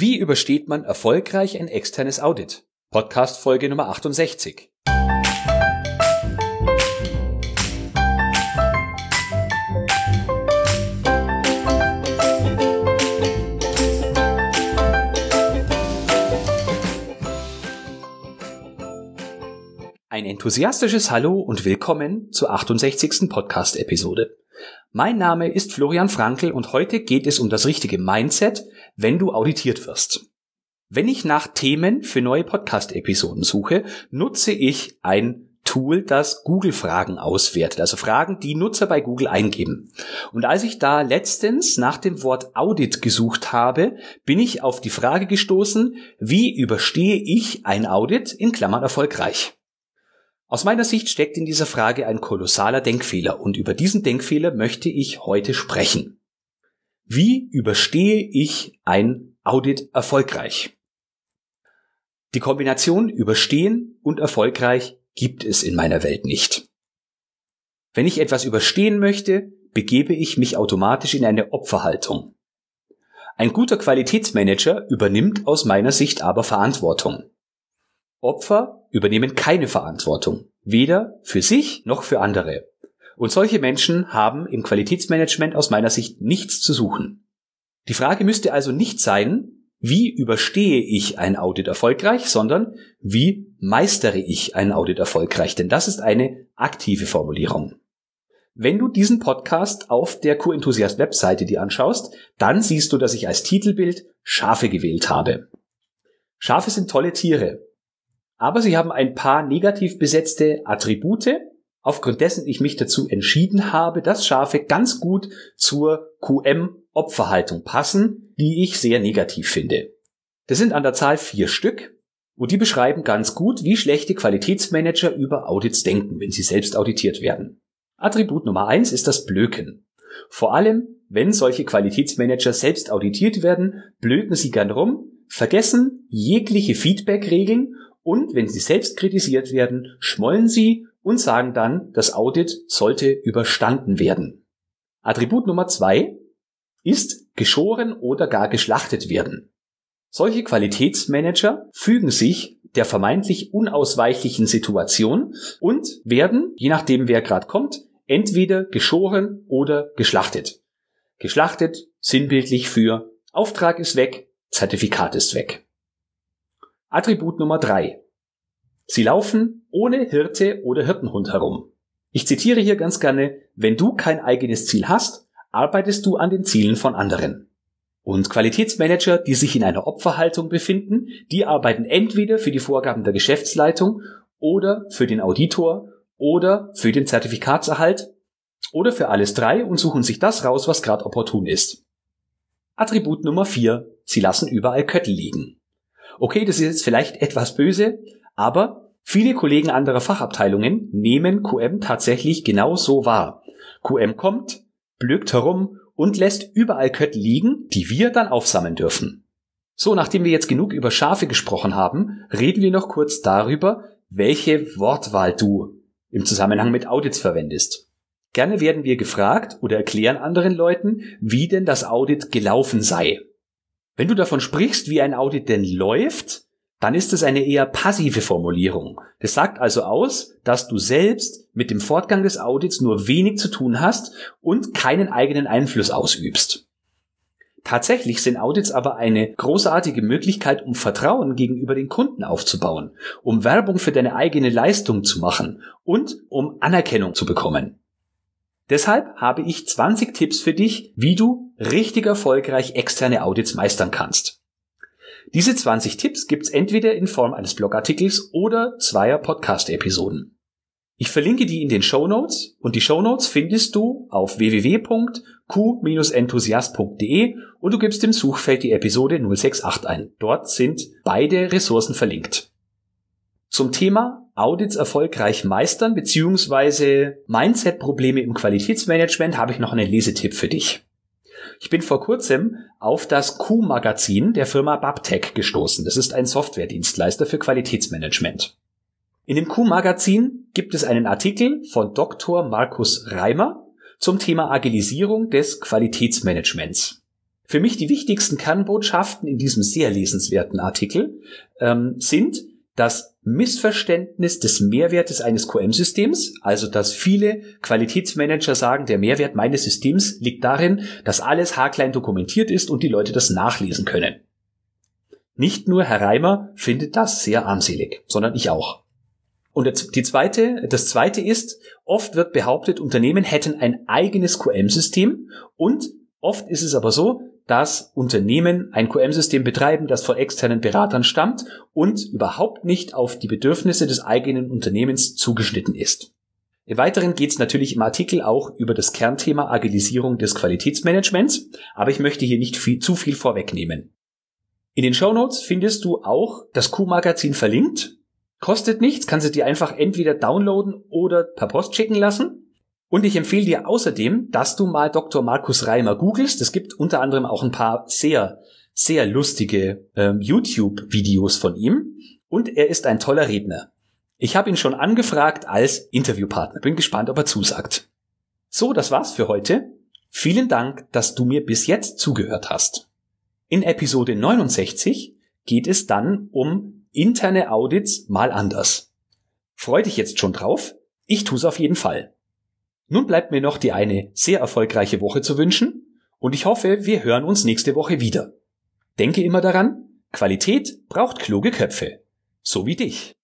Wie übersteht man erfolgreich ein externes Audit? Podcast Folge Nummer 68. Ein enthusiastisches Hallo und willkommen zur 68. Podcast-Episode. Mein Name ist Florian Frankl und heute geht es um das richtige Mindset, wenn du auditiert wirst. Wenn ich nach Themen für neue Podcast-Episoden suche, nutze ich ein Tool, das Google-Fragen auswertet, also Fragen, die Nutzer bei Google eingeben. Und als ich da letztens nach dem Wort Audit gesucht habe, bin ich auf die Frage gestoßen, wie überstehe ich ein Audit in Klammern erfolgreich? Aus meiner Sicht steckt in dieser Frage ein kolossaler Denkfehler und über diesen Denkfehler möchte ich heute sprechen. Wie überstehe ich ein Audit erfolgreich? Die Kombination überstehen und erfolgreich gibt es in meiner Welt nicht. Wenn ich etwas überstehen möchte, begebe ich mich automatisch in eine Opferhaltung. Ein guter Qualitätsmanager übernimmt aus meiner Sicht aber Verantwortung. Opfer übernehmen keine Verantwortung, weder für sich noch für andere. Und solche Menschen haben im Qualitätsmanagement aus meiner Sicht nichts zu suchen. Die Frage müsste also nicht sein, wie überstehe ich ein Audit erfolgreich, sondern wie meistere ich ein Audit erfolgreich? Denn das ist eine aktive Formulierung. Wenn du diesen Podcast auf der Q-Enthusiast Webseite dir anschaust, dann siehst du, dass ich als Titelbild Schafe gewählt habe. Schafe sind tolle Tiere aber sie haben ein paar negativ besetzte Attribute, aufgrund dessen ich mich dazu entschieden habe, dass Schafe ganz gut zur QM-Opferhaltung passen, die ich sehr negativ finde. Das sind an der Zahl vier Stück und die beschreiben ganz gut, wie schlechte Qualitätsmanager über Audits denken, wenn sie selbst auditiert werden. Attribut Nummer eins ist das Blöken. Vor allem, wenn solche Qualitätsmanager selbst auditiert werden, blöken sie gern rum, vergessen jegliche Feedback-Regeln und wenn sie selbst kritisiert werden, schmollen sie und sagen dann, das Audit sollte überstanden werden. Attribut Nummer zwei ist geschoren oder gar geschlachtet werden. Solche Qualitätsmanager fügen sich der vermeintlich unausweichlichen Situation und werden, je nachdem wer gerade kommt, entweder geschoren oder geschlachtet. Geschlachtet sinnbildlich für Auftrag ist weg, Zertifikat ist weg. Attribut Nummer drei: Sie laufen ohne Hirte oder Hirtenhund herum. Ich zitiere hier ganz gerne, wenn du kein eigenes Ziel hast, arbeitest du an den Zielen von anderen. Und Qualitätsmanager, die sich in einer Opferhaltung befinden, die arbeiten entweder für die Vorgaben der Geschäftsleitung oder für den Auditor oder für den Zertifikatserhalt oder für alles drei und suchen sich das raus, was gerade opportun ist. Attribut Nummer vier: Sie lassen überall Köttel liegen. Okay, das ist jetzt vielleicht etwas böse, aber viele Kollegen anderer Fachabteilungen nehmen QM tatsächlich genau so wahr. QM kommt, blökt herum und lässt überall Köttel liegen, die wir dann aufsammeln dürfen. So, nachdem wir jetzt genug über Schafe gesprochen haben, reden wir noch kurz darüber, welche Wortwahl du im Zusammenhang mit Audits verwendest. Gerne werden wir gefragt oder erklären anderen Leuten, wie denn das Audit gelaufen sei. Wenn du davon sprichst, wie ein Audit denn läuft, dann ist es eine eher passive Formulierung. Das sagt also aus, dass du selbst mit dem Fortgang des Audits nur wenig zu tun hast und keinen eigenen Einfluss ausübst. Tatsächlich sind Audits aber eine großartige Möglichkeit, um Vertrauen gegenüber den Kunden aufzubauen, um Werbung für deine eigene Leistung zu machen und um Anerkennung zu bekommen. Deshalb habe ich 20 Tipps für dich, wie du richtig erfolgreich externe Audits meistern kannst. Diese 20 Tipps gibt's entweder in Form eines Blogartikels oder zweier Podcast-Episoden. Ich verlinke die in den Show Notes und die Show Notes findest du auf www.q-enthusiast.de und du gibst im Suchfeld die Episode 068 ein. Dort sind beide Ressourcen verlinkt. Zum Thema Audits erfolgreich meistern bzw. Mindset-Probleme im Qualitätsmanagement habe ich noch einen Lesetipp für dich. Ich bin vor kurzem auf das Q-Magazin der Firma Babtech gestoßen. Das ist ein Softwaredienstleister für Qualitätsmanagement. In dem Q-Magazin gibt es einen Artikel von Dr. Markus Reimer zum Thema Agilisierung des Qualitätsmanagements. Für mich die wichtigsten Kernbotschaften in diesem sehr lesenswerten Artikel ähm, sind das Missverständnis des Mehrwertes eines QM-Systems, also dass viele Qualitätsmanager sagen, der Mehrwert meines Systems liegt darin, dass alles haarklein dokumentiert ist und die Leute das nachlesen können. Nicht nur Herr Reimer findet das sehr armselig, sondern ich auch. Und die zweite, das zweite ist, oft wird behauptet, Unternehmen hätten ein eigenes QM-System und oft ist es aber so, dass Unternehmen ein QM-System betreiben, das von externen Beratern stammt und überhaupt nicht auf die Bedürfnisse des eigenen Unternehmens zugeschnitten ist. Im Weiteren geht es natürlich im Artikel auch über das Kernthema Agilisierung des Qualitätsmanagements, aber ich möchte hier nicht viel, zu viel vorwegnehmen. In den Show Notes findest du auch das Q-Magazin verlinkt. Kostet nichts, kannst du dir einfach entweder downloaden oder per Post schicken lassen. Und ich empfehle dir außerdem, dass du mal Dr. Markus Reimer googelst. Es gibt unter anderem auch ein paar sehr, sehr lustige ähm, YouTube-Videos von ihm. Und er ist ein toller Redner. Ich habe ihn schon angefragt als Interviewpartner. Bin gespannt, ob er zusagt. So, das war's für heute. Vielen Dank, dass du mir bis jetzt zugehört hast. In Episode 69 geht es dann um interne Audits mal anders. Freu dich jetzt schon drauf? Ich tu's auf jeden Fall. Nun bleibt mir noch die eine sehr erfolgreiche Woche zu wünschen und ich hoffe, wir hören uns nächste Woche wieder. Denke immer daran, Qualität braucht kluge Köpfe. So wie dich.